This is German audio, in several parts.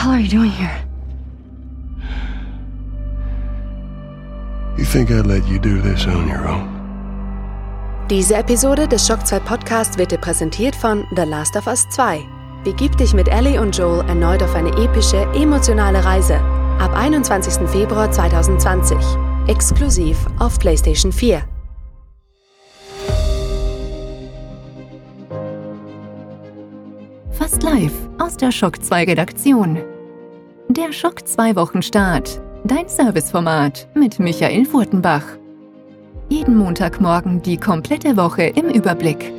hell are you doing here? You think I'd let you do this on your own? Diese Episode des Shock 2 Podcast wird dir präsentiert von The Last of Us 2. Begib dich mit Ellie und Joel erneut auf eine epische, emotionale Reise. Ab 21. Februar 2020. Exklusiv auf PlayStation 4. Fast live aus der Shock 2 Redaktion. Der Schock 2 Wochenstart. Dein Serviceformat mit Michael Furtenbach. Jeden Montagmorgen die komplette Woche im Überblick.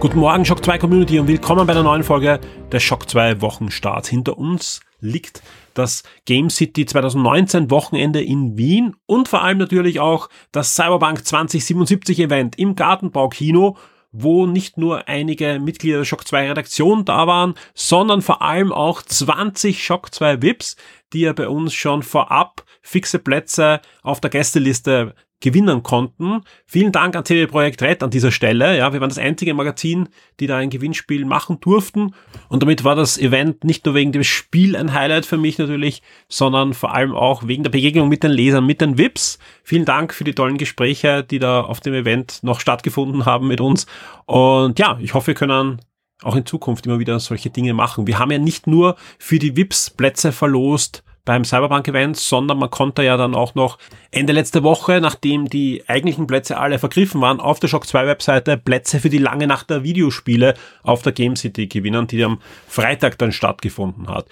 Guten Morgen, Shock 2 Community und willkommen bei einer neuen Folge des Shock 2 Wochenstarts. Hinter uns liegt das Game City 2019 Wochenende in Wien und vor allem natürlich auch das Cyberpunk 2077 Event im Gartenbaukino, wo nicht nur einige Mitglieder der Shock 2 Redaktion da waren, sondern vor allem auch 20 Shock 2 VIPs, die ja bei uns schon vorab fixe Plätze auf der Gästeliste gewinnen konnten. Vielen Dank an TV Projekt Red an dieser Stelle. Ja, wir waren das einzige Magazin, die da ein Gewinnspiel machen durften. Und damit war das Event nicht nur wegen dem Spiel ein Highlight für mich natürlich, sondern vor allem auch wegen der Begegnung mit den Lesern, mit den VIPs. Vielen Dank für die tollen Gespräche, die da auf dem Event noch stattgefunden haben mit uns. Und ja, ich hoffe, wir können auch in Zukunft immer wieder solche Dinge machen. Wir haben ja nicht nur für die VIPs Plätze verlost, beim Cyberpunk-Event, sondern man konnte ja dann auch noch Ende letzte Woche, nachdem die eigentlichen Plätze alle vergriffen waren, auf der Shock 2 Webseite Plätze für die lange Nacht der Videospiele auf der Game City gewinnen, die am Freitag dann stattgefunden hat.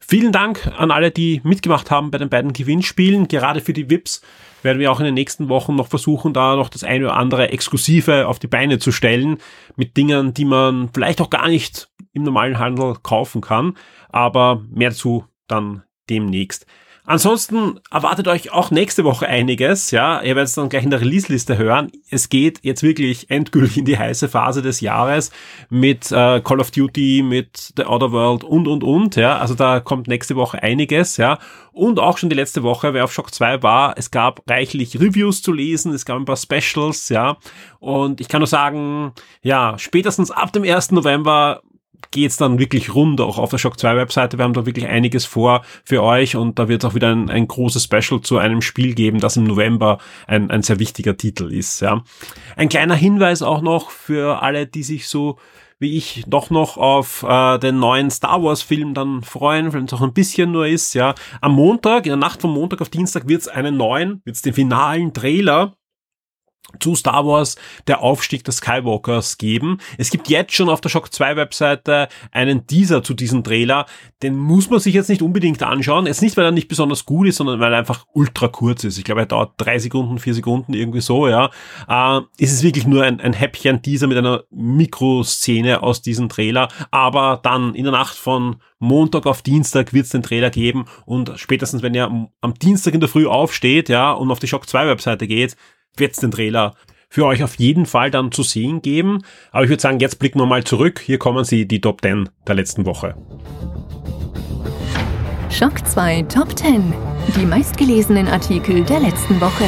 Vielen Dank an alle, die mitgemacht haben bei den beiden Gewinnspielen. Gerade für die VIPs werden wir auch in den nächsten Wochen noch versuchen, da noch das eine oder andere Exklusive auf die Beine zu stellen mit Dingen, die man vielleicht auch gar nicht im normalen Handel kaufen kann. Aber mehr dazu dann demnächst. Ansonsten erwartet euch auch nächste Woche einiges, ja. Ihr werdet es dann gleich in der Release-Liste hören. Es geht jetzt wirklich endgültig in die heiße Phase des Jahres mit äh, Call of Duty, mit The Other World und, und, und, ja. Also da kommt nächste Woche einiges, ja. Und auch schon die letzte Woche, wer auf Shock 2 war, es gab reichlich Reviews zu lesen, es gab ein paar Specials, ja. Und ich kann nur sagen, ja, spätestens ab dem 1. November geht's dann wirklich rund, auch auf der Shock 2 Webseite. Wir haben da wirklich einiges vor für euch und da wird es auch wieder ein, ein großes Special zu einem Spiel geben, das im November ein, ein sehr wichtiger Titel ist. Ja. Ein kleiner Hinweis auch noch für alle, die sich so wie ich doch noch auf äh, den neuen Star Wars Film dann freuen, wenn es auch ein bisschen nur ist, ja. Am Montag, in der Nacht von Montag auf Dienstag wird es einen neuen, wird es den finalen Trailer zu Star Wars der Aufstieg des Skywalkers geben. Es gibt jetzt schon auf der Shock 2 Webseite einen Teaser zu diesem Trailer. Den muss man sich jetzt nicht unbedingt anschauen. Jetzt nicht, weil er nicht besonders gut ist, sondern weil er einfach ultra kurz ist. Ich glaube, er dauert drei Sekunden, vier Sekunden, irgendwie so, ja. Äh, ist es wirklich nur ein, ein Häppchen-Teaser mit einer Mikroszene aus diesem Trailer. Aber dann in der Nacht von Montag auf Dienstag wird es den Trailer geben und spätestens, wenn ihr am Dienstag in der Früh aufsteht, ja, und auf die Shock 2 Webseite geht, wird es den Trailer für euch auf jeden Fall dann zu sehen geben. Aber ich würde sagen, jetzt blicken wir mal zurück. Hier kommen sie, die Top 10 der letzten Woche. Schock 2 Top 10. Die meistgelesenen Artikel der letzten Woche.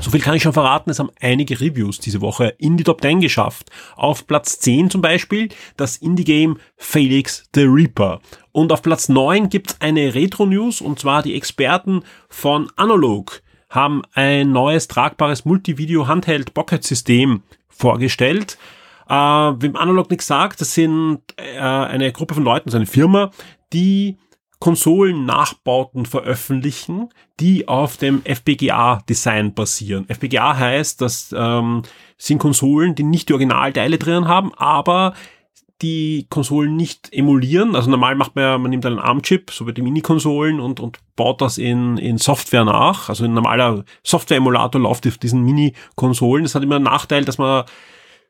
So viel kann ich schon verraten, es haben einige Reviews diese Woche in die Top 10 geschafft. Auf Platz 10 zum Beispiel das Indie-Game Felix the Reaper. Und auf Platz 9 gibt es eine Retro-News und zwar die Experten von Analog haben ein neues tragbares Multivideo-Handheld-Pocket-System vorgestellt. Äh, wem Analog nichts sagt, das sind äh, eine Gruppe von Leuten, so eine Firma, die Konsolen-Nachbauten veröffentlichen, die auf dem FPGA-Design basieren. FPGA heißt, das ähm, sind Konsolen, die nicht die Originalteile drin haben, aber die Konsolen nicht emulieren. Also normal macht man ja, man nimmt einen ARM-Chip, so wie die Mini-Konsolen und, und baut das in, in Software nach. Also ein normaler Software-Emulator läuft auf diesen Mini-Konsolen. Das hat immer einen Nachteil, dass man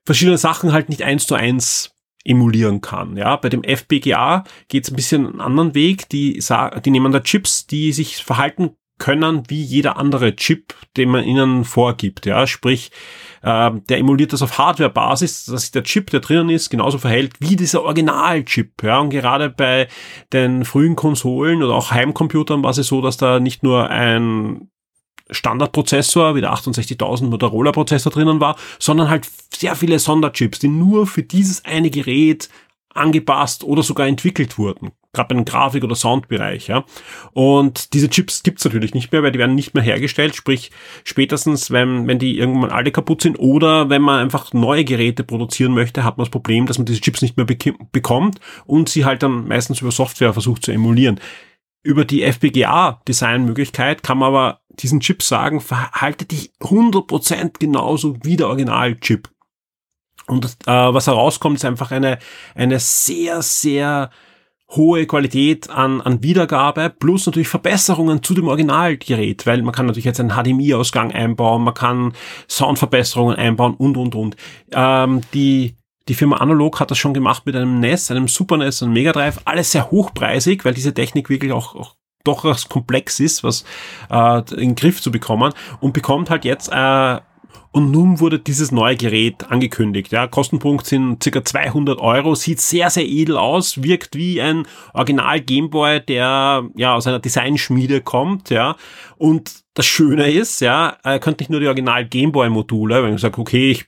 verschiedene Sachen halt nicht eins zu eins emulieren kann. Ja, bei dem FPGA geht es ein bisschen einen anderen Weg. Die, die nehmen da Chips, die sich verhalten können wie jeder andere Chip, den man ihnen vorgibt. Ja, sprich, äh, der emuliert das auf Hardware-Basis, dass sich der Chip, der drinnen ist, genauso verhält wie dieser Original-Chip. Ja, und gerade bei den frühen Konsolen oder auch Heimcomputern war es so, dass da nicht nur ein Standardprozessor, wie der 68000 Motorola Prozessor drinnen war, sondern halt sehr viele Sonderchips, die nur für dieses eine Gerät angepasst oder sogar entwickelt wurden. Gerade bei dem Grafik- oder Soundbereich, ja. Und diese Chips gibt's natürlich nicht mehr, weil die werden nicht mehr hergestellt, sprich spätestens, wenn, wenn die irgendwann alle kaputt sind oder wenn man einfach neue Geräte produzieren möchte, hat man das Problem, dass man diese Chips nicht mehr bekommt und sie halt dann meistens über Software versucht zu emulieren. Über die FPGA-Designmöglichkeit kann man aber diesen Chip sagen, verhalte dich 100% genauso wie der Original-Chip. Und äh, was herauskommt, ist einfach eine, eine sehr, sehr hohe Qualität an, an Wiedergabe plus natürlich Verbesserungen zu dem Originalgerät, weil man kann natürlich jetzt einen HDMI-Ausgang einbauen, man kann Soundverbesserungen einbauen und, und, und. Ähm, die, die Firma Analog hat das schon gemacht mit einem NES, einem Super NES und Mega Drive, alles sehr hochpreisig, weil diese Technik wirklich auch, auch doch was komplex ist, was äh, in den Griff zu bekommen und bekommt halt jetzt äh, und nun wurde dieses neue Gerät angekündigt. Ja, Kostenpunkt sind circa 200 Euro, sieht sehr, sehr edel aus, wirkt wie ein Original Gameboy, der ja aus einer Designschmiede kommt. Ja, und das Schöne ist, ja, er könnte nicht nur die Original Gameboy Module, wenn ich sage, okay, ich,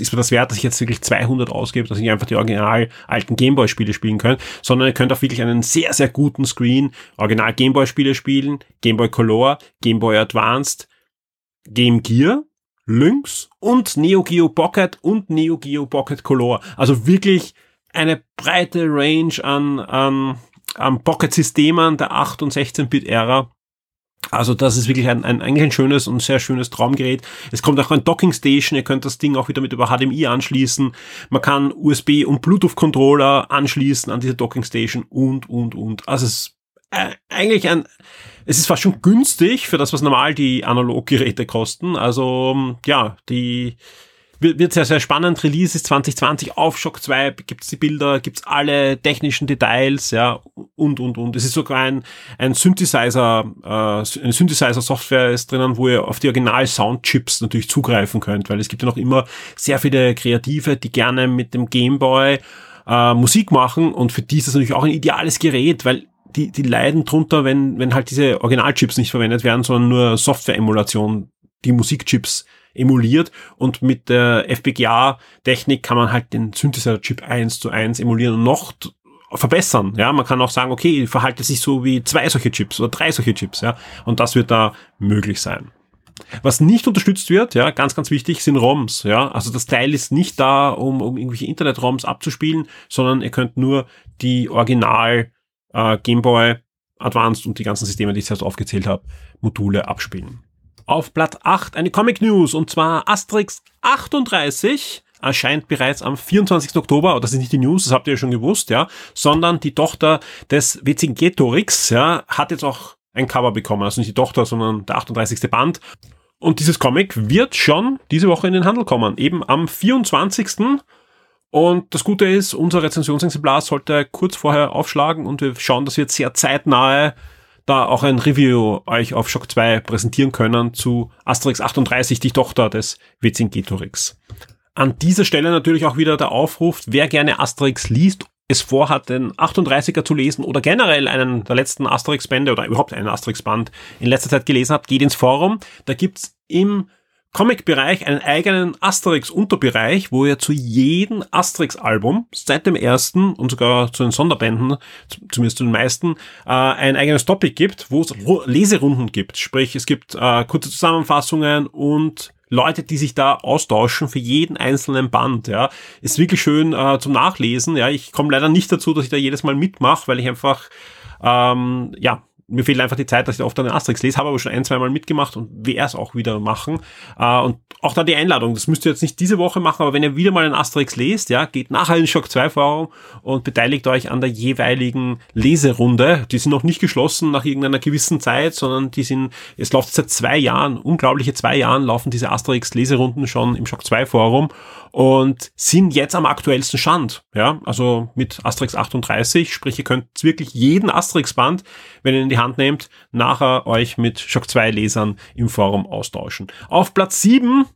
ist mir das wert, dass ich jetzt wirklich 200 ausgebe, dass ich einfach die original alten Gameboy Spiele spielen kann, sondern ihr könnt auch wirklich einen sehr, sehr guten Screen Original Gameboy Spiele spielen, Gameboy Color, Gameboy Advanced, Game Gear, Lynx und Neo Geo Pocket und Neo Geo Pocket Color. Also wirklich eine breite Range an, an, an Pocket-Systemen der 8- und 16-Bit-Ära. Also das ist wirklich ein, ein, eigentlich ein schönes und sehr schönes Traumgerät. Es kommt auch ein Docking Station, ihr könnt das Ding auch wieder mit über HDMI anschließen. Man kann USB und Bluetooth Controller anschließen an diese Docking Station und, und, und. Also es ist äh, eigentlich ein, es ist fast schon günstig für das, was normal die Analoggeräte kosten. Also ja, die wird sehr, sehr spannend. Release ist 2020 auf Shock 2, gibt's die Bilder, gibt's alle technischen Details, ja, und, und, und. Es ist sogar ein, ein Synthesizer, äh, eine Synthesizer-Software ist drinnen, wo ihr auf die Original-Soundchips natürlich zugreifen könnt, weil es gibt ja noch immer sehr viele Kreative, die gerne mit dem Gameboy äh, Musik machen und für die ist das natürlich auch ein ideales Gerät, weil die, die leiden drunter, wenn, wenn halt diese Originalchips nicht verwendet werden, sondern nur Software-Emulation, die Musikchips emuliert und mit der FPGA-Technik kann man halt den Synthesizer-Chip eins zu eins emulieren und noch verbessern. Ja, man kann auch sagen, okay, verhalte sich so wie zwei solche Chips oder drei solche Chips, ja, und das wird da möglich sein. Was nicht unterstützt wird, ja, ganz, ganz wichtig, sind ROMs, ja. Also das Teil ist nicht da, um, um irgendwelche Internet-ROMs abzuspielen, sondern ihr könnt nur die Original äh, Game Boy Advanced und die ganzen Systeme, die ich jetzt aufgezählt habe, Module abspielen. Auf Blatt 8 eine Comic News und zwar Asterix 38 erscheint bereits am 24. Oktober, das ist nicht die News, das habt ihr ja schon gewusst, ja, sondern die Tochter des Vercingetorix, ja, hat jetzt auch ein Cover bekommen, also nicht die Tochter, sondern der 38. Band. Und dieses Comic wird schon diese Woche in den Handel kommen, eben am 24. Und das Gute ist, unser Rezensionsexemplar sollte kurz vorher aufschlagen und wir schauen, dass wir jetzt sehr zeitnahe da auch ein Review euch auf Shock 2 präsentieren können zu Asterix 38, die Tochter des Vercingetorix. An dieser Stelle natürlich auch wieder der Aufruf, wer gerne Asterix liest, es vorhat, den 38er zu lesen oder generell einen der letzten Asterix-Bände oder überhaupt einen Asterix-Band in letzter Zeit gelesen hat, geht ins Forum. Da gibt's im Comic-Bereich einen eigenen Asterix-Unterbereich, wo ihr zu jedem Asterix-Album, seit dem ersten und sogar zu den Sonderbänden, zumindest zu den meisten, äh, ein eigenes Topic gibt, wo es Leserunden gibt. Sprich, es gibt äh, kurze Zusammenfassungen und Leute, die sich da austauschen für jeden einzelnen Band. Ja, ist wirklich schön äh, zum Nachlesen. Ja, ich komme leider nicht dazu, dass ich da jedes Mal mitmache, weil ich einfach ähm, ja mir fehlt einfach die Zeit, dass ich oft einen Asterix lese, habe aber schon ein, zwei Mal mitgemacht und werde es auch wieder machen. Äh, und auch da die Einladung, das müsst ihr jetzt nicht diese Woche machen, aber wenn ihr wieder mal einen Asterix lest, ja, geht nachher in Shock 2 Forum und beteiligt euch an der jeweiligen Leserunde. Die sind noch nicht geschlossen nach irgendeiner gewissen Zeit, sondern die sind, es läuft seit zwei Jahren, unglaubliche zwei Jahren laufen diese Asterix Leserunden schon im Shock 2 Forum und sind jetzt am aktuellsten Stand. Ja, also mit Asterix 38, sprich ihr könnt wirklich jeden Asterix-Band, wenn ihr in die Hand nehmt, nachher euch mit Shock 2 Lesern im Forum austauschen. Auf Platz 7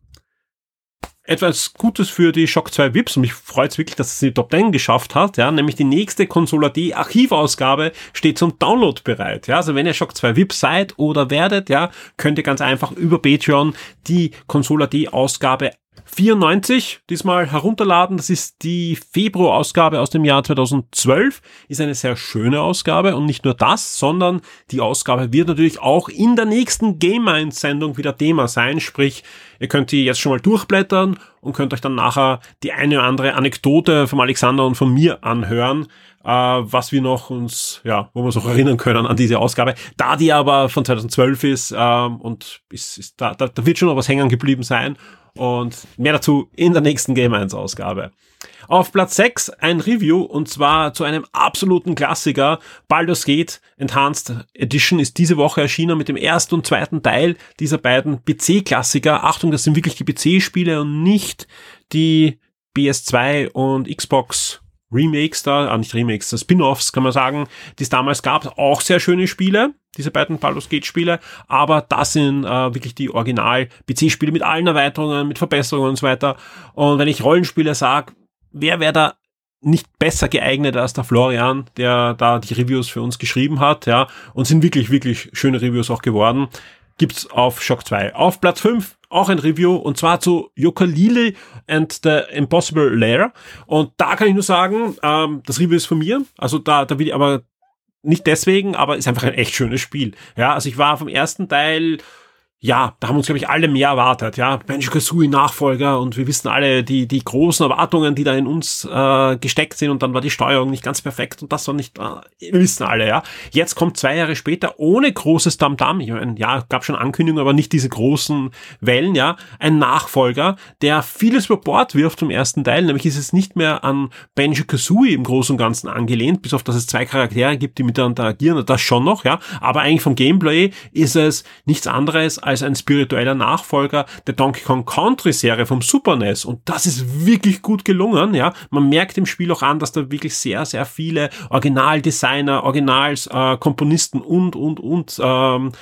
etwas Gutes für die Shock 2 Vips und mich freut es wirklich, dass es die Top 10 geschafft hat, ja, nämlich die nächste Consola D Archivausgabe steht zum Download bereit, ja, also wenn ihr Shock 2 Vips seid oder werdet, ja, könnt ihr ganz einfach über Patreon die Consola D Ausgabe 94 diesmal herunterladen. Das ist die Februar-Ausgabe aus dem Jahr 2012. Ist eine sehr schöne Ausgabe und nicht nur das, sondern die Ausgabe wird natürlich auch in der nächsten Game Mind Sendung wieder Thema sein. Sprich, ihr könnt die jetzt schon mal durchblättern und könnt euch dann nachher die eine oder andere Anekdote vom Alexander und von mir anhören, äh, was wir noch uns, ja, wo wir uns auch erinnern können an diese Ausgabe. Da die aber von 2012 ist äh, und ist, ist da, da, da wird schon noch was hängen geblieben sein und mehr dazu in der nächsten Game 1 Ausgabe. Auf Platz 6 ein Review und zwar zu einem absoluten Klassiker. Baldur's Gate Enhanced Edition ist diese Woche erschienen mit dem ersten und zweiten Teil dieser beiden PC-Klassiker. Achtung, das sind wirklich die PC-Spiele und nicht die PS2 und Xbox Remakes da, ah nicht Remakes, Spin-offs kann man sagen, die es damals gab. Auch sehr schöne Spiele diese beiden Baldur's Gate Spiele, aber das sind äh, wirklich die Original PC Spiele mit allen Erweiterungen, mit Verbesserungen und so weiter. Und wenn ich Rollenspiele sage, wer wäre da nicht besser geeignet als der Florian, der da die Reviews für uns geschrieben hat, ja, und sind wirklich, wirklich schöne Reviews auch geworden. Gibt's auf Shock 2. Auf Platz 5 auch ein Review und zwar zu Yooka-Laylee and the Impossible Lair. Und da kann ich nur sagen, ähm, das Review ist von mir. Also da, da will ich aber nicht deswegen, aber ist einfach ein echt schönes Spiel. Ja, also ich war vom ersten Teil ja, da haben uns, glaube ich, alle mehr erwartet. Ja, Banjo-Kazooie Nachfolger und wir wissen alle die, die großen Erwartungen, die da in uns äh, gesteckt sind und dann war die Steuerung nicht ganz perfekt und das war nicht, äh, wir wissen alle, ja. Jetzt kommt zwei Jahre später ohne großes Tamtam, ich meine, ja, gab schon Ankündigungen, aber nicht diese großen Wellen, ja, ein Nachfolger, der vieles über Bord wirft zum ersten Teil, nämlich ist es nicht mehr an Banjo-Kazooie im Großen und Ganzen angelehnt, bis auf dass es zwei Charaktere gibt, die miteinander agieren, das schon noch, ja, aber eigentlich vom Gameplay ist es nichts anderes als als ein spiritueller Nachfolger der Donkey Kong Country Serie vom Super NES. Und das ist wirklich gut gelungen, ja. Man merkt im Spiel auch an, dass da wirklich sehr, sehr viele Originaldesigner, Originalkomponisten äh, und, und, und, ähm,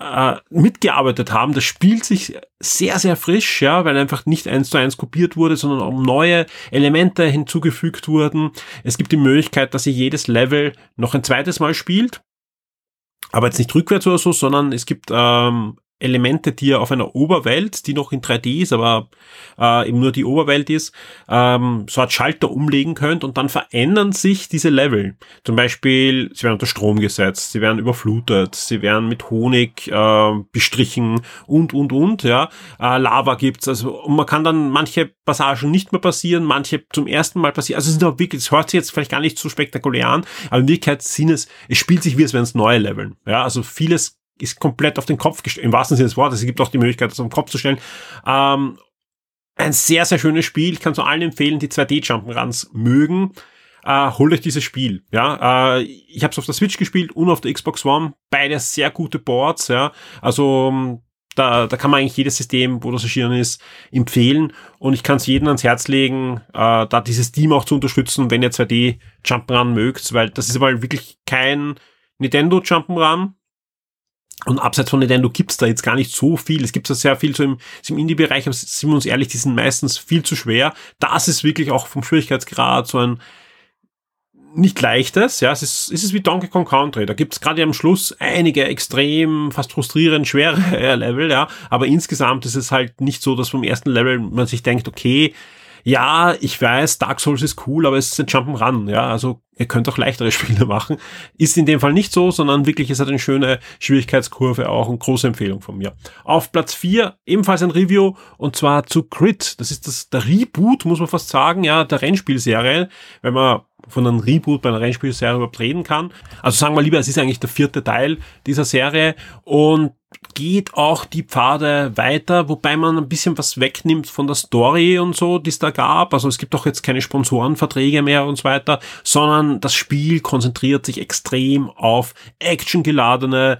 äh, mitgearbeitet haben. Das spielt sich sehr, sehr frisch, ja, weil einfach nicht eins zu eins kopiert wurde, sondern auch neue Elemente hinzugefügt wurden. Es gibt die Möglichkeit, dass ihr jedes Level noch ein zweites Mal spielt. Aber jetzt nicht rückwärts oder so, sondern es gibt ähm, Elemente, die ihr auf einer Oberwelt, die noch in 3D ist, aber äh, eben nur die Oberwelt ist, ähm, so ein Schalter umlegen könnt und dann verändern sich diese Level. Zum Beispiel, sie werden unter Strom gesetzt, sie werden überflutet, sie werden mit Honig äh, bestrichen und, und, und, ja. Äh, Lava gibt's, also und man kann dann manche Passagen nicht mehr passieren, manche zum ersten Mal passieren. Also es sind auch wirklich, es hört sich jetzt vielleicht gar nicht so spektakulär an, aber in Wirklichkeit sind es, es spielt sich wie es wären es neue Leveln. Ja, also vieles ist komplett auf den Kopf gestellt, im wahrsten Sinne des Wortes. Es gibt auch die Möglichkeit, das auf den Kopf zu stellen. Ähm, ein sehr, sehr schönes Spiel. Ich kann es allen empfehlen, die 2D-Jump'n'Runs mögen. Äh, holt euch dieses Spiel. Ja, äh, ich habe es auf der Switch gespielt und auf der Xbox One. Beide sehr gute Boards. Ja, also da, da kann man eigentlich jedes System, wo das erschienen ist, empfehlen. Und ich kann es jedem ans Herz legen, äh, da dieses Team auch zu unterstützen, wenn ihr 2D Jump'n'Run mögt, weil das ist aber wirklich kein Nintendo Jump'n'Run, und abseits von Nintendo gibt's da jetzt gar nicht so viel. Es gibt da sehr viel so im, im Indie-Bereich, aber sind wir uns ehrlich, die sind meistens viel zu schwer. Das ist wirklich auch vom Schwierigkeitsgrad so ein nicht leichtes, ja, es ist, es ist wie Donkey Kong Country. Da gibt's gerade am Schluss einige extrem, fast frustrierend schwere Level, ja, aber insgesamt ist es halt nicht so, dass vom ersten Level man sich denkt, okay, ja, ich weiß, Dark Souls ist cool, aber es ist ein Jump'n'Run, ja, also ihr könnt auch leichtere Spiele machen. Ist in dem Fall nicht so, sondern wirklich, es hat eine schöne Schwierigkeitskurve auch und große Empfehlung von mir. Auf Platz 4 ebenfalls ein Review und zwar zu Crit. Das ist das, der Reboot, muss man fast sagen, ja, der Rennspielserie, wenn man von einem Reboot bei einer Rennspielserie überhaupt reden kann. Also sagen wir lieber, es ist eigentlich der vierte Teil dieser Serie und geht auch die Pfade weiter, wobei man ein bisschen was wegnimmt von der Story und so, die es da gab. Also es gibt auch jetzt keine Sponsorenverträge mehr und so weiter, sondern das Spiel konzentriert sich extrem auf actiongeladene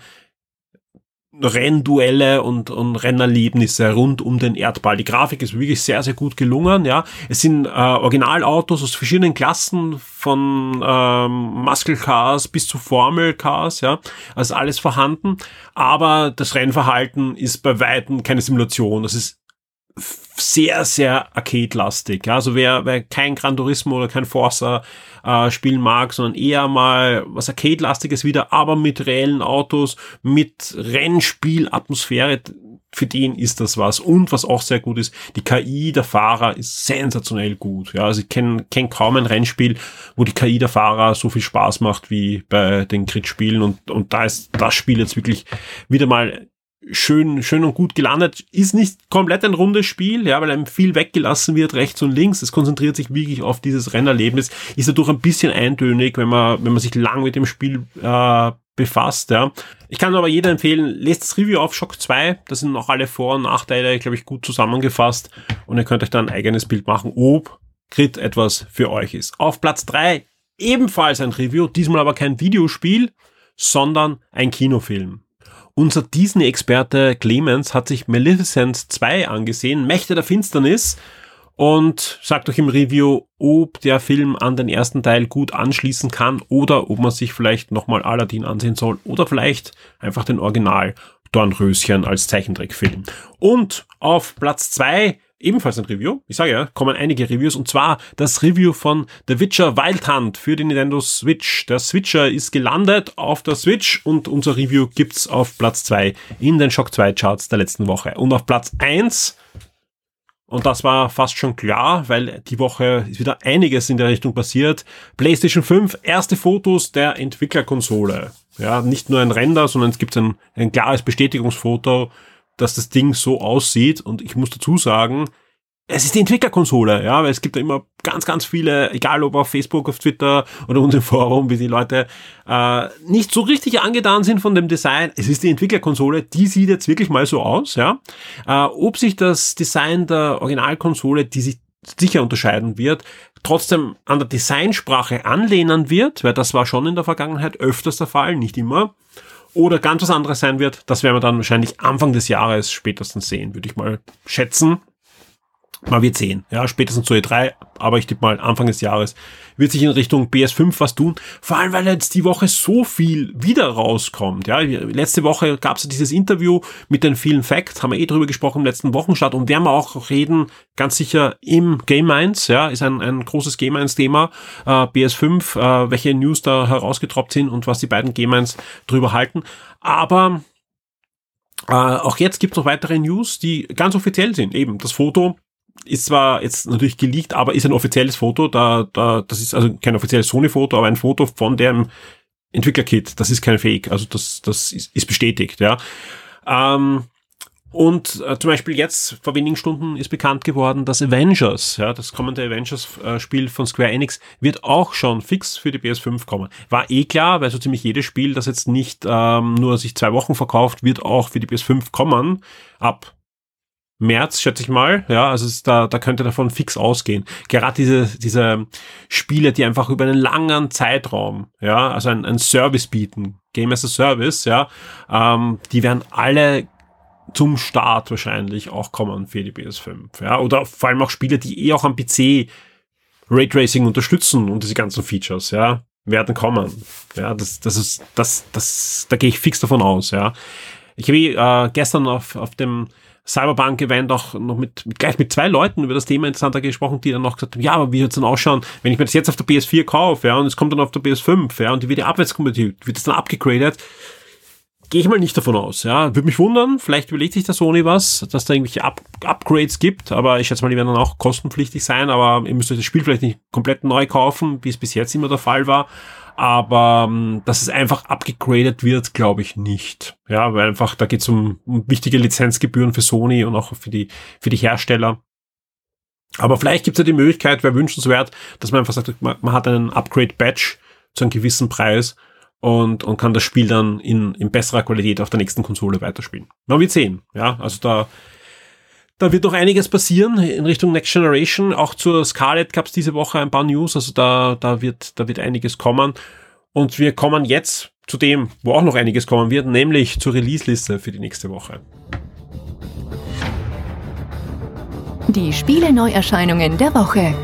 Rennduelle und, und Rennerlebnisse rund um den Erdball. Die Grafik ist wirklich sehr, sehr gut gelungen, ja. Es sind äh, Originalautos aus verschiedenen Klassen von ähm, Muscle Cars bis zu Formel Cars, ja. Also alles vorhanden. Aber das Rennverhalten ist bei Weitem keine Simulation. Das ist sehr, sehr arcade-lastig. Ja, also wer, wer kein Gran Turismo oder kein Forza äh, spielen mag, sondern eher mal was Arcade-lastiges wieder, aber mit reellen Autos, mit Rennspiel-Atmosphäre, für den ist das was. Und was auch sehr gut ist, die KI der Fahrer ist sensationell gut. Ja, also ich kenne kenn kaum ein Rennspiel, wo die KI der Fahrer so viel Spaß macht wie bei den Crit-Spielen und, und da ist das Spiel jetzt wirklich wieder mal schön, schön und gut gelandet. Ist nicht komplett ein rundes Spiel, ja, weil einem viel weggelassen wird, rechts und links. Es konzentriert sich wirklich auf dieses Rennerlebnis. Ist dadurch ein bisschen eintönig, wenn man, wenn man sich lang mit dem Spiel äh, befasst, ja. Ich kann aber jeder empfehlen, lest das Review auf Shock 2. Da sind noch alle Vor- und Nachteile, glaube ich, gut zusammengefasst. Und ihr könnt euch dann ein eigenes Bild machen, ob Crit etwas für euch ist. Auf Platz 3 ebenfalls ein Review, diesmal aber kein Videospiel, sondern ein Kinofilm. Unser Disney-Experte Clemens hat sich Maleficent 2 angesehen, Mächte der Finsternis, und sagt euch im Review, ob der Film an den ersten Teil gut anschließen kann oder ob man sich vielleicht nochmal Aladdin ansehen soll oder vielleicht einfach den Original Dornröschen als Zeichentrickfilm. Und auf Platz 2 ebenfalls ein Review. Ich sage ja, kommen einige Reviews und zwar das Review von The Witcher Wild Hunt für die Nintendo Switch. Der Switcher ist gelandet auf der Switch und unser Review gibt's auf Platz 2 in den Shock 2 Charts der letzten Woche. Und auf Platz 1 und das war fast schon klar, weil die Woche ist wieder einiges in der Richtung passiert. PlayStation 5, erste Fotos der Entwicklerkonsole. Ja, nicht nur ein Render, sondern es gibt ein, ein klares Bestätigungsfoto dass das Ding so aussieht. Und ich muss dazu sagen, es ist die Entwicklerkonsole, ja, weil es gibt da immer ganz, ganz viele, egal ob auf Facebook, auf Twitter oder unserem Forum, wie die Leute äh, nicht so richtig angetan sind von dem Design. Es ist die Entwicklerkonsole, die sieht jetzt wirklich mal so aus, ja. Äh, ob sich das Design der Originalkonsole, die sich sicher unterscheiden wird, trotzdem an der Designsprache anlehnen wird, weil das war schon in der Vergangenheit öfters der Fall, nicht immer oder ganz was anderes sein wird, das werden wir dann wahrscheinlich Anfang des Jahres spätestens sehen, würde ich mal schätzen. Mal wird sehen. Ja, spätestens zu E3, aber ich tippe mal Anfang des Jahres wird sich in Richtung PS5 was tun. Vor allem, weil jetzt die Woche so viel wieder rauskommt. Ja, letzte Woche gab es dieses Interview mit den vielen Facts, haben wir eh drüber gesprochen im letzten Wochenstart und werden wir auch reden, ganz sicher im Game Minds. Ja, ist ein, ein großes Game Minds Thema. Äh, PS5, äh, welche News da herausgetroppt sind und was die beiden Game Minds drüber halten. Aber äh, auch jetzt gibt es noch weitere News, die ganz offiziell sind. Eben das Foto ist zwar jetzt natürlich geleakt, aber ist ein offizielles Foto. Da, da, das ist also kein offizielles Sony-Foto, aber ein Foto von dem Entwicklerkit. Das ist kein Fake. Also das, das ist, ist bestätigt, ja. Ähm, und äh, zum Beispiel jetzt, vor wenigen Stunden, ist bekannt geworden, dass Avengers, ja, das kommende Avengers-Spiel äh, von Square Enix, wird auch schon fix für die PS5 kommen. War eh klar, weil so ziemlich jedes Spiel, das jetzt nicht ähm, nur sich zwei Wochen verkauft, wird auch für die PS5 kommen. Ab März, schätze ich mal. Ja, also da, da könnte davon fix ausgehen. Gerade diese, diese Spiele, die einfach über einen langen Zeitraum, ja, also ein, ein Service bieten, Game as a Service, ja, ähm, die werden alle zum Start wahrscheinlich auch kommen für die PS5. Ja, oder vor allem auch Spiele, die eh auch am PC Raytracing unterstützen und diese ganzen Features, ja, werden kommen. Ja, das, das ist, das, das, da gehe ich fix davon aus, ja. Ich habe äh, gestern auf, auf dem Cyberpunk-Event auch noch mit, mit, gleich mit zwei Leuten über das Thema interessanter gesprochen, die dann noch gesagt haben, ja, aber wie wird es dann ausschauen, wenn ich mir das jetzt auf der PS4 kaufe, ja, und es kommt dann auf der PS5, ja, und die wird ja abwärtskompatibel, wird das dann abgegradet? Gehe ich mal nicht davon aus, ja. Würde mich wundern, vielleicht überlegt sich der Sony was, dass da irgendwelche Up Upgrades gibt, aber ich schätze mal, die werden dann auch kostenpflichtig sein, aber ihr müsst euch das Spiel vielleicht nicht komplett neu kaufen, wie es bis jetzt immer der Fall war aber ähm, dass es einfach abgegradet wird, glaube ich nicht. Ja, weil einfach da geht es um, um wichtige Lizenzgebühren für Sony und auch für die für die Hersteller. Aber vielleicht gibt es ja die Möglichkeit, wäre wünschenswert, dass man einfach sagt, man, man hat einen Upgrade-Badge zu einem gewissen Preis und, und kann das Spiel dann in, in besserer Qualität auf der nächsten Konsole weiterspielen. Man wird sehen. Ja, also da da wird noch einiges passieren in Richtung Next Generation. Auch zur Scarlett gab es diese Woche ein paar News. Also da, da, wird, da wird einiges kommen. Und wir kommen jetzt zu dem, wo auch noch einiges kommen wird, nämlich zur Release-Liste für die nächste Woche. Die Spiele-Neuerscheinungen der Woche.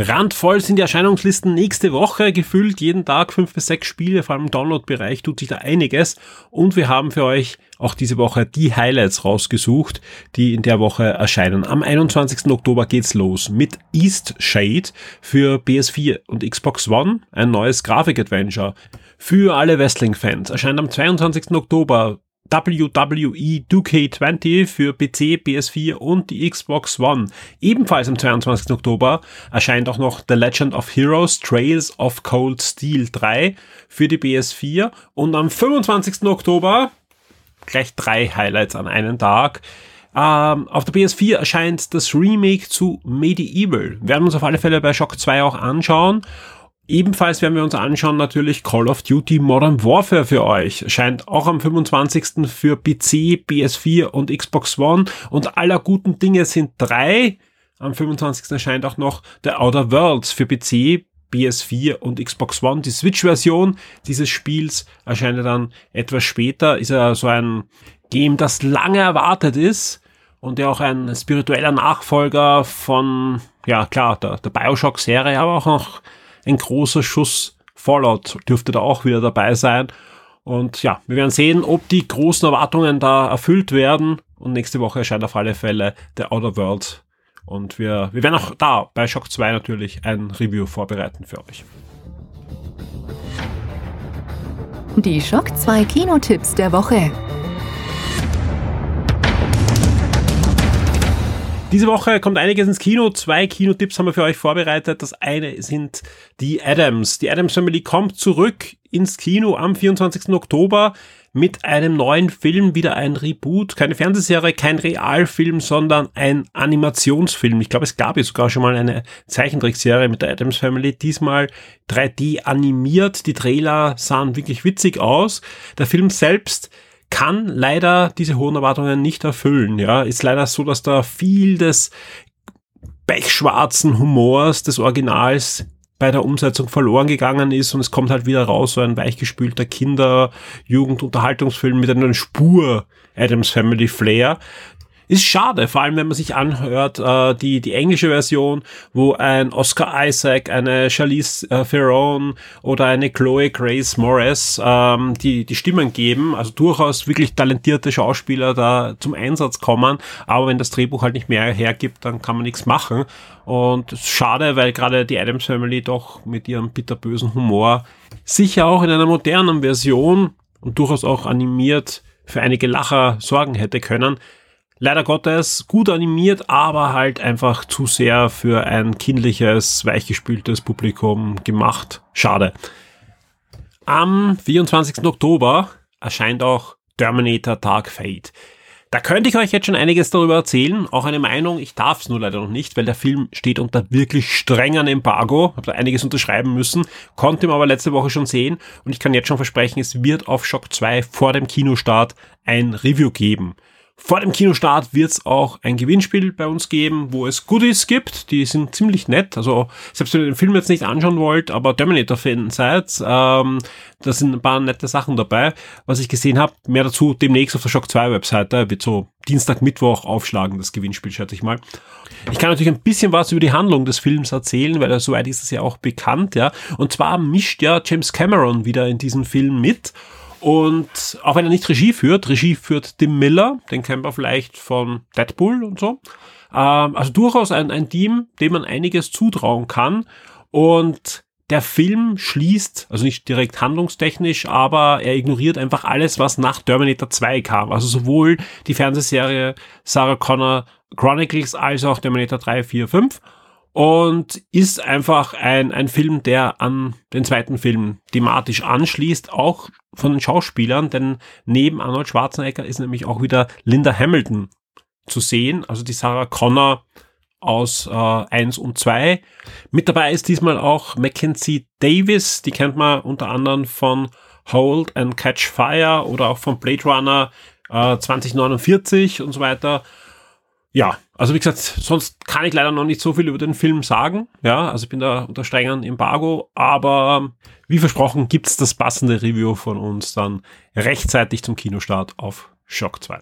Randvoll sind die Erscheinungslisten nächste Woche gefüllt. Jeden Tag fünf bis sechs Spiele, vor allem im Download-Bereich tut sich da einiges. Und wir haben für euch auch diese Woche die Highlights rausgesucht, die in der Woche erscheinen. Am 21. Oktober geht's los mit East Shade für PS4 und Xbox One, ein neues Grafik-Adventure. Für alle Wrestling-Fans erscheint am 22. Oktober WWE 2K20 für PC, PS4 und die Xbox One. Ebenfalls am 22. Oktober erscheint auch noch The Legend of Heroes Trails of Cold Steel 3 für die PS4 und am 25. Oktober gleich drei Highlights an einem Tag. Ähm, auf der PS4 erscheint das Remake zu Medieval. Werden wir uns auf alle Fälle bei Shock 2 auch anschauen. Ebenfalls werden wir uns anschauen natürlich Call of Duty Modern Warfare für euch. Scheint auch am 25. für PC, PS4 und Xbox One. Und aller guten Dinge sind drei. Am 25. erscheint auch noch The Outer Worlds für PC, PS4 und Xbox One. Die Switch-Version dieses Spiels erscheint dann etwas später. Ist ja so ein Game, das lange erwartet ist und ja auch ein spiritueller Nachfolger von, ja klar, der, der Bioshock-Serie, aber auch noch ein großer Schuss Fallout dürfte da auch wieder dabei sein. Und ja, wir werden sehen, ob die großen Erwartungen da erfüllt werden. Und nächste Woche erscheint auf alle Fälle der Outer World. Und wir, wir werden auch da bei Shock 2 natürlich ein Review vorbereiten für euch. Die Shock 2 Kinotipps der Woche. Diese Woche kommt einiges ins Kino. Zwei Kinotipps haben wir für euch vorbereitet. Das eine sind die Adams. Die Adams Family kommt zurück ins Kino am 24. Oktober mit einem neuen Film, wieder ein Reboot, keine Fernsehserie, kein Realfilm, sondern ein Animationsfilm. Ich glaube, es gab ja sogar schon mal eine Zeichentrickserie mit der Adams Family, diesmal 3D animiert. Die Trailer sahen wirklich witzig aus. Der Film selbst kann leider diese hohen Erwartungen nicht erfüllen. Ja, ist leider so, dass da viel des pechschwarzen Humors des Originals bei der Umsetzung verloren gegangen ist und es kommt halt wieder raus so ein weichgespülter Kinder-, Jugend-Unterhaltungsfilm mit einer Spur Adams Family Flair. Ist schade, vor allem wenn man sich anhört, äh, die, die englische Version, wo ein Oscar Isaac, eine Charlize äh, Theron oder eine Chloe Grace Morris ähm, die, die Stimmen geben, also durchaus wirklich talentierte Schauspieler da zum Einsatz kommen, aber wenn das Drehbuch halt nicht mehr hergibt, dann kann man nichts machen. Und schade, weil gerade die Adams Family doch mit ihrem bitterbösen Humor sicher auch in einer modernen Version und durchaus auch animiert für einige Lacher sorgen hätte können leider Gottes gut animiert, aber halt einfach zu sehr für ein kindliches, weichgespültes Publikum gemacht. Schade. Am 24. Oktober erscheint auch Terminator Dark Fate. Da könnte ich euch jetzt schon einiges darüber erzählen, auch eine Meinung, ich darf es nur leider noch nicht, weil der Film steht unter wirklich strengen Embargo, habe da einiges unterschreiben müssen, konnte ihm aber letzte Woche schon sehen und ich kann jetzt schon versprechen, es wird auf Shock 2 vor dem Kinostart ein Review geben. Vor dem Kinostart wird es auch ein Gewinnspiel bei uns geben, wo es Goodies gibt. Die sind ziemlich nett. Also selbst wenn ihr den Film jetzt nicht anschauen wollt, aber Terminator-Fan seid, ähm, da sind ein paar nette Sachen dabei. Was ich gesehen habe, mehr dazu demnächst auf der Shock 2 Webseite. Wird so Dienstag, Mittwoch aufschlagen, das Gewinnspiel, schätze ich mal. Ich kann natürlich ein bisschen was über die Handlung des Films erzählen, weil soweit ist es ja auch bekannt, ja. Und zwar mischt ja James Cameron wieder in diesem Film mit. Und auch wenn er nicht Regie führt, Regie führt Tim Miller, den kennen wir vielleicht von Deadpool und so. Ähm, also durchaus ein, ein Team, dem man einiges zutrauen kann. Und der Film schließt, also nicht direkt handlungstechnisch, aber er ignoriert einfach alles, was nach Terminator 2 kam. Also sowohl die Fernsehserie Sarah Connor Chronicles als auch Terminator 3, 4, 5 und ist einfach ein, ein Film, der an den zweiten Film thematisch anschließt, auch von den Schauspielern, denn neben Arnold Schwarzenegger ist nämlich auch wieder Linda Hamilton zu sehen, also die Sarah Connor aus äh, 1 und 2. Mit dabei ist diesmal auch Mackenzie Davis, die kennt man unter anderem von Hold and Catch Fire oder auch von Blade Runner äh, 2049 und so weiter. Ja, also wie gesagt, sonst kann ich leider noch nicht so viel über den Film sagen. Ja, also ich bin da unter strengen Embargo, aber wie versprochen gibt's das passende Review von uns dann rechtzeitig zum Kinostart auf Shock 2.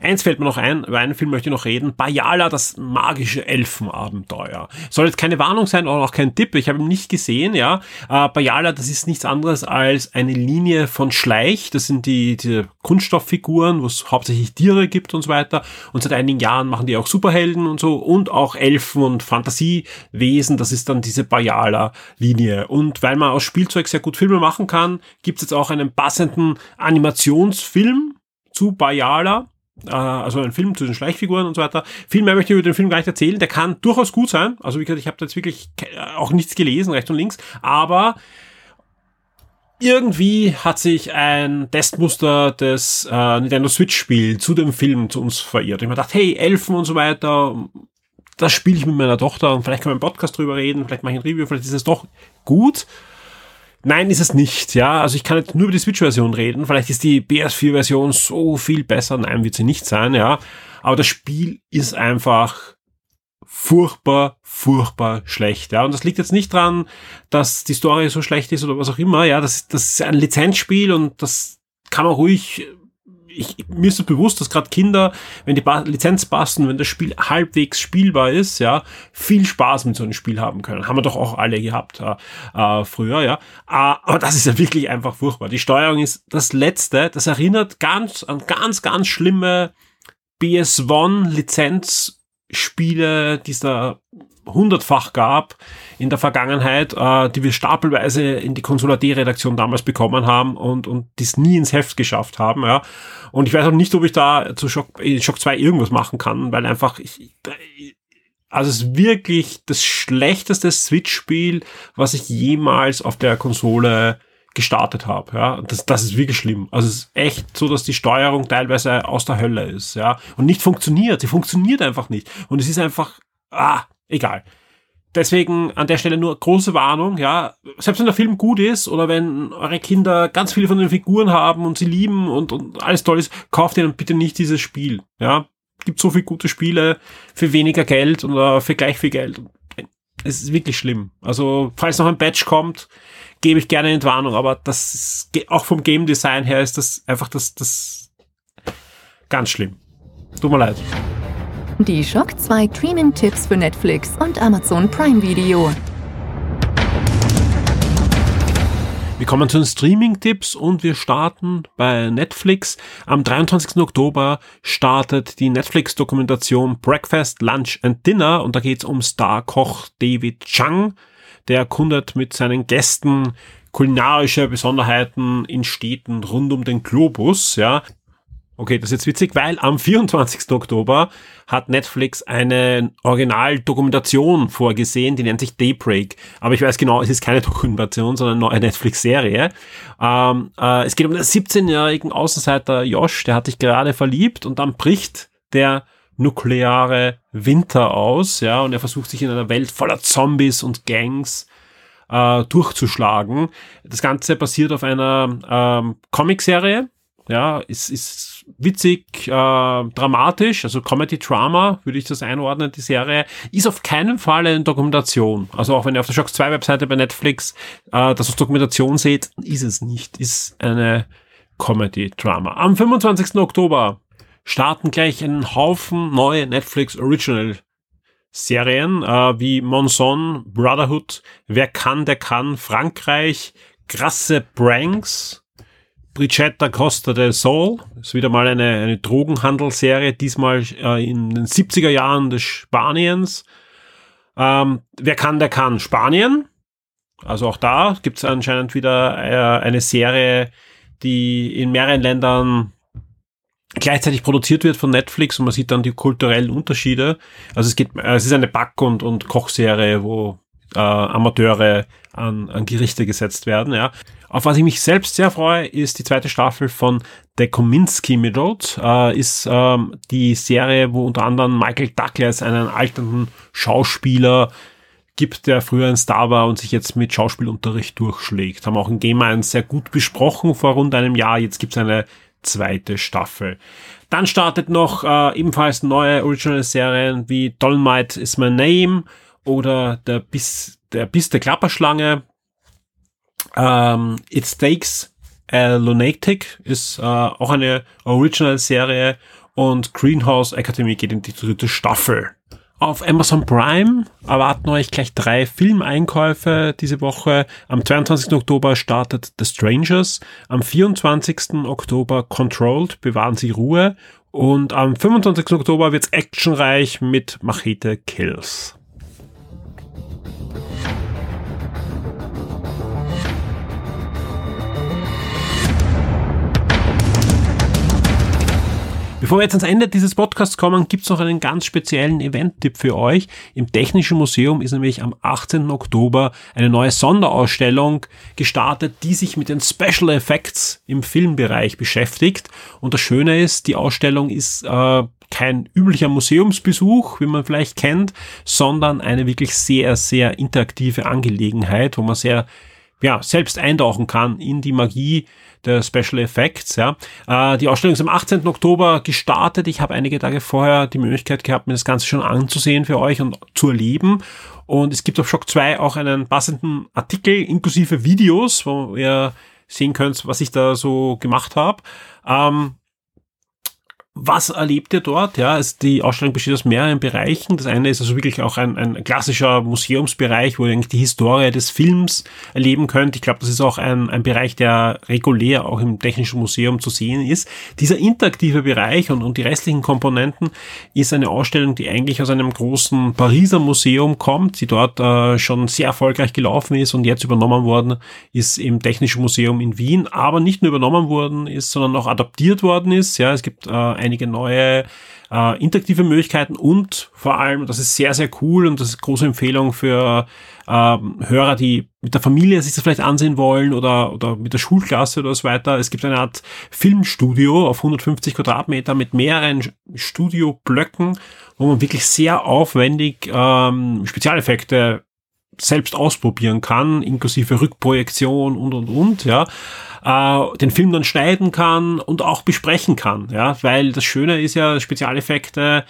Eins fällt mir noch ein, über einen Film möchte ich noch reden. Bayala, das magische Elfenabenteuer. Soll jetzt keine Warnung sein oder auch kein Tipp, ich habe ihn nicht gesehen, ja. Äh, Bayala, das ist nichts anderes als eine Linie von Schleich, das sind die, die Kunststofffiguren, wo es hauptsächlich Tiere gibt und so weiter. Und seit einigen Jahren machen die auch Superhelden und so und auch Elfen und Fantasiewesen, das ist dann diese Bayala-Linie. Und weil man aus Spielzeug sehr gut Filme machen kann, gibt es jetzt auch einen passenden Animationsfilm zu Bayala also ein Film zu den Schleichfiguren und so weiter. Viel mehr möchte ich über den Film gar nicht erzählen. Der kann durchaus gut sein. Also wie gesagt, ich habe jetzt wirklich auch nichts gelesen, rechts und links, aber irgendwie hat sich ein Testmuster des äh, Nintendo Switch Spiel zu dem Film zu uns verirrt. Ich mir gedacht, hey, Elfen und so weiter, das spiele ich mit meiner Tochter und vielleicht kann man im Podcast drüber reden, vielleicht mache ich ein Review, vielleicht ist es doch gut. Nein, ist es nicht, ja. Also ich kann jetzt nur über die Switch-Version reden. Vielleicht ist die PS4-Version so viel besser. Nein, wird sie nicht sein, ja. Aber das Spiel ist einfach furchtbar, furchtbar schlecht, ja. Und das liegt jetzt nicht dran, dass die Story so schlecht ist oder was auch immer, ja. Das, das ist ein Lizenzspiel und das kann man ruhig ich, mir ist es bewusst, dass gerade Kinder, wenn die ba Lizenz passen, wenn das Spiel halbwegs spielbar ist, ja, viel Spaß mit so einem Spiel haben können. Haben wir doch auch alle gehabt äh, früher, ja. Äh, aber das ist ja wirklich einfach furchtbar. Die Steuerung ist das Letzte. Das erinnert ganz an ganz, ganz schlimme BS1 Lizenzspiele, die es da hundertfach gab in der Vergangenheit, äh, die wir stapelweise in die Consular D-Redaktion damals bekommen haben und, und dies nie ins Heft geschafft haben. Ja. Und ich weiß auch nicht, ob ich da zu Shock, Shock 2 irgendwas machen kann, weil einfach ich, also es ist wirklich das schlechteste Switch-Spiel, was ich jemals auf der Konsole gestartet habe. Ja, das, das ist wirklich schlimm. Also es ist echt so, dass die Steuerung teilweise aus der Hölle ist, ja, und nicht funktioniert. Sie funktioniert einfach nicht. Und es ist einfach, ah, egal. Deswegen an der Stelle nur große Warnung, ja. Selbst wenn der Film gut ist oder wenn eure Kinder ganz viele von den Figuren haben und sie lieben und, und alles toll ist, kauft ihnen bitte nicht dieses Spiel, ja. Gibt so viele gute Spiele für weniger Geld oder für gleich viel Geld. Es ist wirklich schlimm. Also, falls noch ein Batch kommt, gebe ich gerne Entwarnung, aber das ist, auch vom Game Design her ist das einfach das, das ganz schlimm. Tut mir leid. Die Shock 2 Streaming-Tipps für Netflix und Amazon Prime Video. Wir kommen zu den Streaming-Tipps und wir starten bei Netflix. Am 23. Oktober startet die Netflix-Dokumentation Breakfast, Lunch and Dinner und da geht es um Star-Koch David Chang. Der erkundet mit seinen Gästen kulinarische Besonderheiten in Städten rund um den Globus, ja. Okay, das ist jetzt witzig, weil am 24. Oktober hat Netflix eine Originaldokumentation vorgesehen, die nennt sich Daybreak. Aber ich weiß genau, es ist keine Dokumentation, sondern eine Netflix-Serie. Ähm, äh, es geht um den 17-jährigen Außenseiter Josh, der hat sich gerade verliebt und dann bricht der nukleare Winter aus, ja, und er versucht sich in einer Welt voller Zombies und Gangs äh, durchzuschlagen. Das Ganze basiert auf einer ähm, Comicserie, ja, ist, ist witzig, äh, dramatisch, also Comedy-Drama würde ich das einordnen, die Serie. Ist auf keinen Fall eine Dokumentation. Also auch wenn ihr auf der Shocks 2 Webseite bei Netflix äh, das als Dokumentation seht, ist es nicht. Ist eine Comedy-Drama. Am 25. Oktober starten gleich einen Haufen neue Netflix Original Serien äh, wie Monson, Brotherhood, Wer kann, der kann, Frankreich, krasse Pranks, Brigitte Costa del Sol. Ist wieder mal eine, eine Drogenhandelsserie, diesmal äh, in den 70er Jahren des Spaniens. Ähm, wer kann, der kann. Spanien. Also auch da gibt es anscheinend wieder äh, eine Serie, die in mehreren Ländern gleichzeitig produziert wird von Netflix und man sieht dann die kulturellen Unterschiede. Also es geht, es ist eine Back- und, und Kochserie, wo äh, Amateure an, an Gerichte gesetzt werden, ja. Auf was ich mich selbst sehr freue, ist die zweite Staffel von The Kominsky Method. Äh, ist ähm, die Serie, wo unter anderem Michael Douglas einen alternden Schauspieler gibt, der früher ein Star war und sich jetzt mit Schauspielunterricht durchschlägt. Haben auch in Game 1 sehr gut besprochen vor rund einem Jahr. Jetzt gibt es eine zweite Staffel. Dann startet noch äh, ebenfalls neue Original-Serien wie Dolmite is My Name oder der Biss, der Biss der Klapperschlange. Ähm, It Takes a Lunatic ist äh, auch eine Original-Serie und Greenhouse Academy geht in die dritte Staffel. Auf Amazon Prime erwarten euch gleich drei Filmeinkäufe diese Woche. Am 22. Oktober startet The Strangers, am 24. Oktober Controlled, bewahren Sie Ruhe und am 25. Oktober wird's actionreich mit Machete Kills. Bevor wir jetzt ans Ende dieses Podcasts kommen, gibt's noch einen ganz speziellen Event-Tipp für euch. Im Technischen Museum ist nämlich am 18. Oktober eine neue Sonderausstellung gestartet, die sich mit den Special Effects im Filmbereich beschäftigt. Und das Schöne ist, die Ausstellung ist äh, kein üblicher Museumsbesuch, wie man vielleicht kennt, sondern eine wirklich sehr, sehr interaktive Angelegenheit, wo man sehr ja, selbst eintauchen kann in die Magie der Special Effects. Ja. Äh, die Ausstellung ist am 18. Oktober gestartet. Ich habe einige Tage vorher die Möglichkeit gehabt, mir das Ganze schon anzusehen für euch und zu erleben. Und es gibt auf Shock 2 auch einen passenden Artikel inklusive Videos, wo ihr sehen könnt, was ich da so gemacht habe. Ähm, was erlebt ihr dort? Ja, also die Ausstellung besteht aus mehreren Bereichen. Das eine ist also wirklich auch ein, ein klassischer Museumsbereich, wo ihr eigentlich die Historie des Films erleben könnt. Ich glaube, das ist auch ein, ein Bereich, der regulär auch im Technischen Museum zu sehen ist. Dieser interaktive Bereich und, und die restlichen Komponenten ist eine Ausstellung, die eigentlich aus einem großen Pariser Museum kommt, die dort äh, schon sehr erfolgreich gelaufen ist und jetzt übernommen worden ist im Technischen Museum in Wien, aber nicht nur übernommen worden ist, sondern auch adaptiert worden ist. Ja, es gibt äh, einige neue äh, interaktive Möglichkeiten und vor allem, das ist sehr, sehr cool und das ist große Empfehlung für ähm, Hörer, die mit der Familie sich das vielleicht ansehen wollen oder, oder mit der Schulklasse oder so weiter. Es gibt eine Art Filmstudio auf 150 Quadratmeter mit mehreren Studioblöcken, wo man wirklich sehr aufwendig ähm, Spezialeffekte selbst ausprobieren kann, inklusive Rückprojektion und und und, ja äh, den Film dann schneiden kann und auch besprechen kann, ja, weil das Schöne ist ja, Spezialeffekte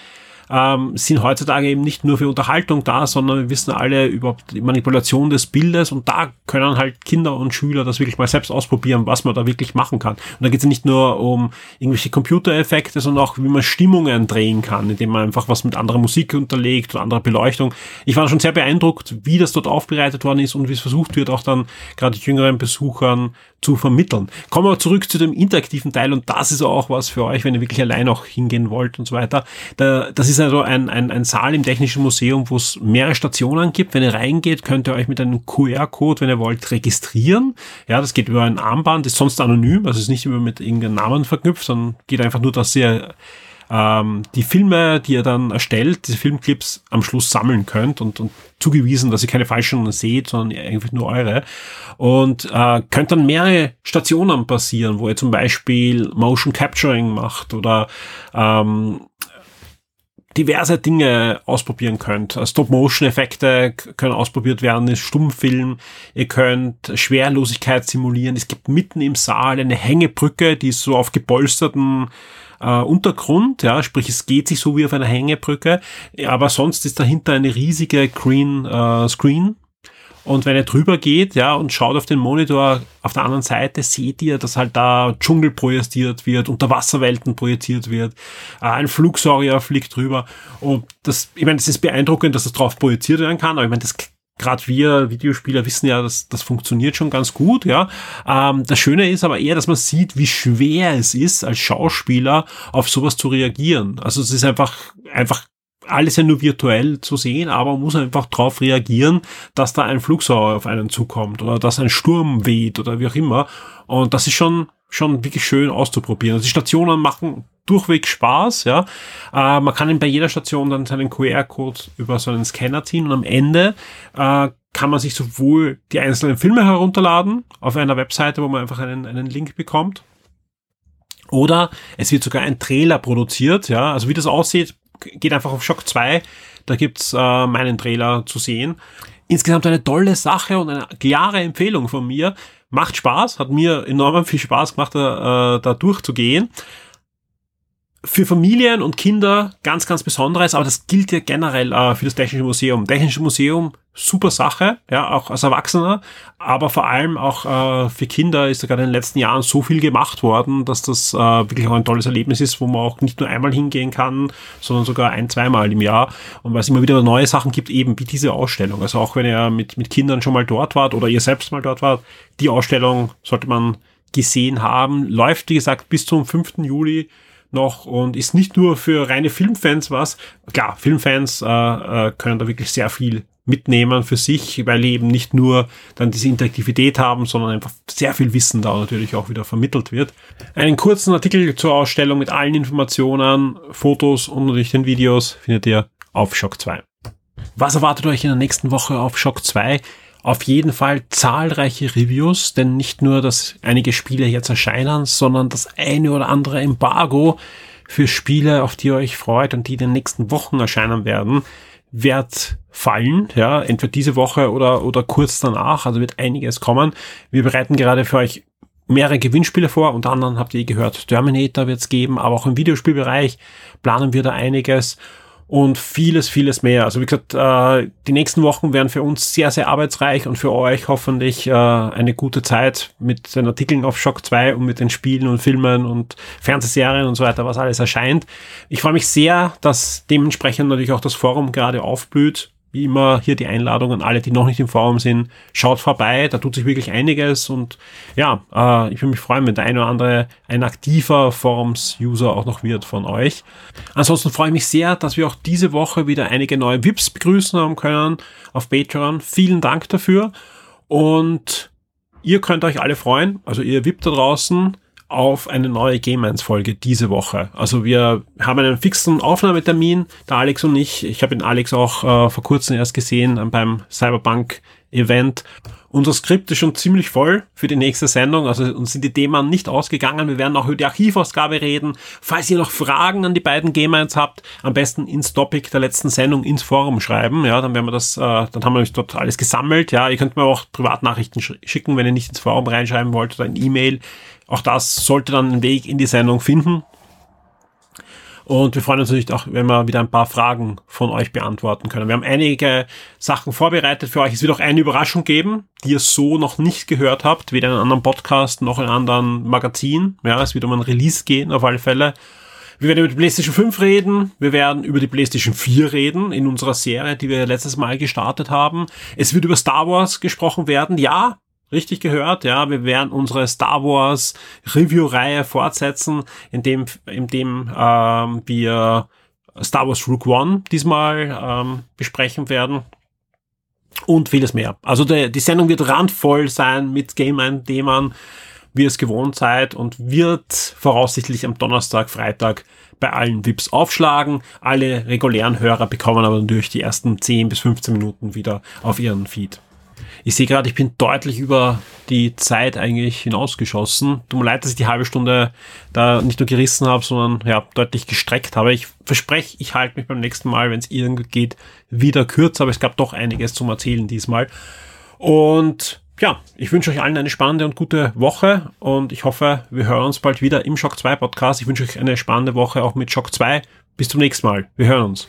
ähm, sind heutzutage eben nicht nur für Unterhaltung da, sondern wir wissen alle über die Manipulation des Bildes und da können halt Kinder und Schüler das wirklich mal selbst ausprobieren, was man da wirklich machen kann. Und da geht es nicht nur um irgendwelche Computereffekte, sondern auch, wie man Stimmungen drehen kann, indem man einfach was mit anderer Musik unterlegt oder anderer Beleuchtung. Ich war schon sehr beeindruckt, wie das dort aufbereitet worden ist und wie es versucht wird, auch dann gerade jüngeren Besuchern zu vermitteln. Kommen wir zurück zu dem interaktiven Teil und das ist auch was für euch, wenn ihr wirklich allein auch hingehen wollt und so weiter. Da, das ist also ein, ein, ein Saal im Technischen Museum, wo es mehrere Stationen gibt. Wenn ihr reingeht, könnt ihr euch mit einem QR-Code, wenn ihr wollt, registrieren. Ja, das geht über ein Armband, ist sonst anonym, also ist nicht immer mit irgendeinem Namen verknüpft, sondern geht einfach nur, dass ihr ähm, die Filme, die ihr dann erstellt, diese Filmclips am Schluss sammeln könnt und, und zugewiesen, dass ihr keine falschen seht, sondern einfach nur eure. Und äh, könnt dann mehrere Stationen passieren, wo ihr zum Beispiel Motion Capturing macht oder ähm, diverse Dinge ausprobieren könnt. Stop-Motion-Effekte können ausprobiert werden, ist Stummfilm. Ihr könnt Schwerlosigkeit simulieren. Es gibt mitten im Saal eine Hängebrücke, die ist so auf gepolsterten äh, Untergrund, ja, sprich es geht sich so wie auf einer Hängebrücke, aber sonst ist dahinter eine riesige Green äh, Screen. Und wenn ihr drüber geht, ja, und schaut auf den Monitor auf der anderen Seite, seht ihr, dass halt da Dschungel projiziert wird, Unterwasserwelten projiziert wird, äh, ein Flugsaurier fliegt drüber. Und das, ich meine, es ist beeindruckend, dass das drauf projiziert werden kann, aber ich meine, das gerade wir Videospieler wissen ja, dass das funktioniert schon ganz gut, ja. Ähm, das Schöne ist aber eher, dass man sieht, wie schwer es ist, als Schauspieler auf sowas zu reagieren. Also es ist einfach, einfach alles ja nur virtuell zu sehen, aber man muss einfach darauf reagieren, dass da ein Flugsauer auf einen zukommt oder dass ein Sturm weht oder wie auch immer. Und das ist schon, schon wirklich schön auszuprobieren. Also die Stationen machen durchweg Spaß, ja. Äh, man kann bei jeder Station dann seinen QR-Code über so einen Scanner ziehen und am Ende äh, kann man sich sowohl die einzelnen Filme herunterladen auf einer Webseite, wo man einfach einen, einen Link bekommt, oder es wird sogar ein Trailer produziert, ja. Also wie das aussieht, geht einfach auf Shock 2, da gibt's äh, meinen Trailer zu sehen. Insgesamt eine tolle Sache und eine klare Empfehlung von mir. Macht Spaß, hat mir enorm viel Spaß gemacht, da, äh, da durchzugehen. Für Familien und Kinder ganz, ganz Besonderes, aber das gilt ja generell äh, für das Technische Museum. Technische Museum, super Sache, ja, auch als Erwachsener, aber vor allem auch äh, für Kinder ist da gerade in den letzten Jahren so viel gemacht worden, dass das äh, wirklich auch ein tolles Erlebnis ist, wo man auch nicht nur einmal hingehen kann, sondern sogar ein, zweimal im Jahr. Und weil es immer wieder neue Sachen gibt, eben wie diese Ausstellung. Also auch wenn ihr mit, mit Kindern schon mal dort wart oder ihr selbst mal dort wart, die Ausstellung sollte man gesehen haben. Läuft, wie gesagt, bis zum 5. Juli noch und ist nicht nur für reine Filmfans was. Klar, Filmfans äh, äh, können da wirklich sehr viel mitnehmen für sich, weil eben nicht nur dann diese Interaktivität haben, sondern einfach sehr viel Wissen da natürlich auch wieder vermittelt wird. Einen kurzen Artikel zur Ausstellung mit allen Informationen, Fotos und natürlich den Videos findet ihr auf Shock 2. Was erwartet euch in der nächsten Woche auf Shock 2? Auf jeden Fall zahlreiche Reviews, denn nicht nur, dass einige Spiele jetzt erscheinen, sondern das eine oder andere Embargo für Spiele, auf die ihr euch freut und die in den nächsten Wochen erscheinen werden, wird fallen, ja, entweder diese Woche oder, oder kurz danach, also wird einiges kommen. Wir bereiten gerade für euch mehrere Gewinnspiele vor, unter anderem habt ihr gehört, Terminator wird es geben, aber auch im Videospielbereich planen wir da einiges und vieles, vieles mehr. Also wie gesagt, äh, die nächsten Wochen werden für uns sehr, sehr arbeitsreich und für euch hoffentlich äh, eine gute Zeit mit den Artikeln auf Shock 2 und mit den Spielen und Filmen und Fernsehserien und so weiter, was alles erscheint. Ich freue mich sehr, dass dementsprechend natürlich auch das Forum gerade aufblüht wie immer hier die Einladung an alle, die noch nicht im Forum sind. Schaut vorbei, da tut sich wirklich einiges und ja, äh, ich würde mich freuen, wenn der eine oder andere ein aktiver Forums-User auch noch wird von euch. Ansonsten freue ich mich sehr, dass wir auch diese Woche wieder einige neue VIPs begrüßen haben können auf Patreon. Vielen Dank dafür und ihr könnt euch alle freuen, also ihr VIP da draußen auf eine neue Game 1 Folge diese Woche. Also wir haben einen fixen Aufnahmetermin, der Alex und ich. Ich habe den Alex auch äh, vor kurzem erst gesehen beim Cyberpunk Event. Unser Skript ist schon ziemlich voll für die nächste Sendung, also uns sind die Themen nicht ausgegangen. Wir werden auch über die Archivausgabe reden. Falls ihr noch Fragen an die beiden Game 1 habt, am besten ins Topic der letzten Sendung ins Forum schreiben. Ja, dann werden wir das, äh, dann haben wir dort alles gesammelt. Ja, ihr könnt mir auch Privatnachrichten schicken, wenn ihr nicht ins Forum reinschreiben wollt oder ein E-Mail. Auch das sollte dann einen Weg in die Sendung finden. Und wir freuen uns natürlich auch, wenn wir wieder ein paar Fragen von euch beantworten können. Wir haben einige Sachen vorbereitet für euch. Es wird auch eine Überraschung geben, die ihr so noch nicht gehört habt, weder in einem anderen Podcast noch in einem anderen Magazin. Ja, es wird um ein Release gehen, auf alle Fälle. Wir werden über die PlayStation 5 reden. Wir werden über die PlayStation 4 reden in unserer Serie, die wir letztes Mal gestartet haben. Es wird über Star Wars gesprochen werden. Ja, richtig gehört, ja, wir werden unsere Star Wars Review-Reihe fortsetzen, indem, indem ähm, wir Star Wars Rook One diesmal ähm, besprechen werden und vieles mehr. Also der, die Sendung wird randvoll sein mit Game-Themen, wie ihr es gewohnt seid und wird voraussichtlich am Donnerstag, Freitag bei allen VIPs aufschlagen. Alle regulären Hörer bekommen aber natürlich die ersten 10 bis 15 Minuten wieder auf ihren Feed. Ich sehe gerade, ich bin deutlich über die Zeit eigentlich hinausgeschossen. Tut mir leid, dass ich die halbe Stunde da nicht nur gerissen habe, sondern ja, deutlich gestreckt habe. Ich verspreche, ich halte mich beim nächsten Mal, wenn es irgendwie geht, wieder kürzer, aber es gab doch einiges zum Erzählen diesmal. Und ja, ich wünsche euch allen eine spannende und gute Woche und ich hoffe, wir hören uns bald wieder im Shock 2 Podcast. Ich wünsche euch eine spannende Woche auch mit Shock 2. Bis zum nächsten Mal. Wir hören uns.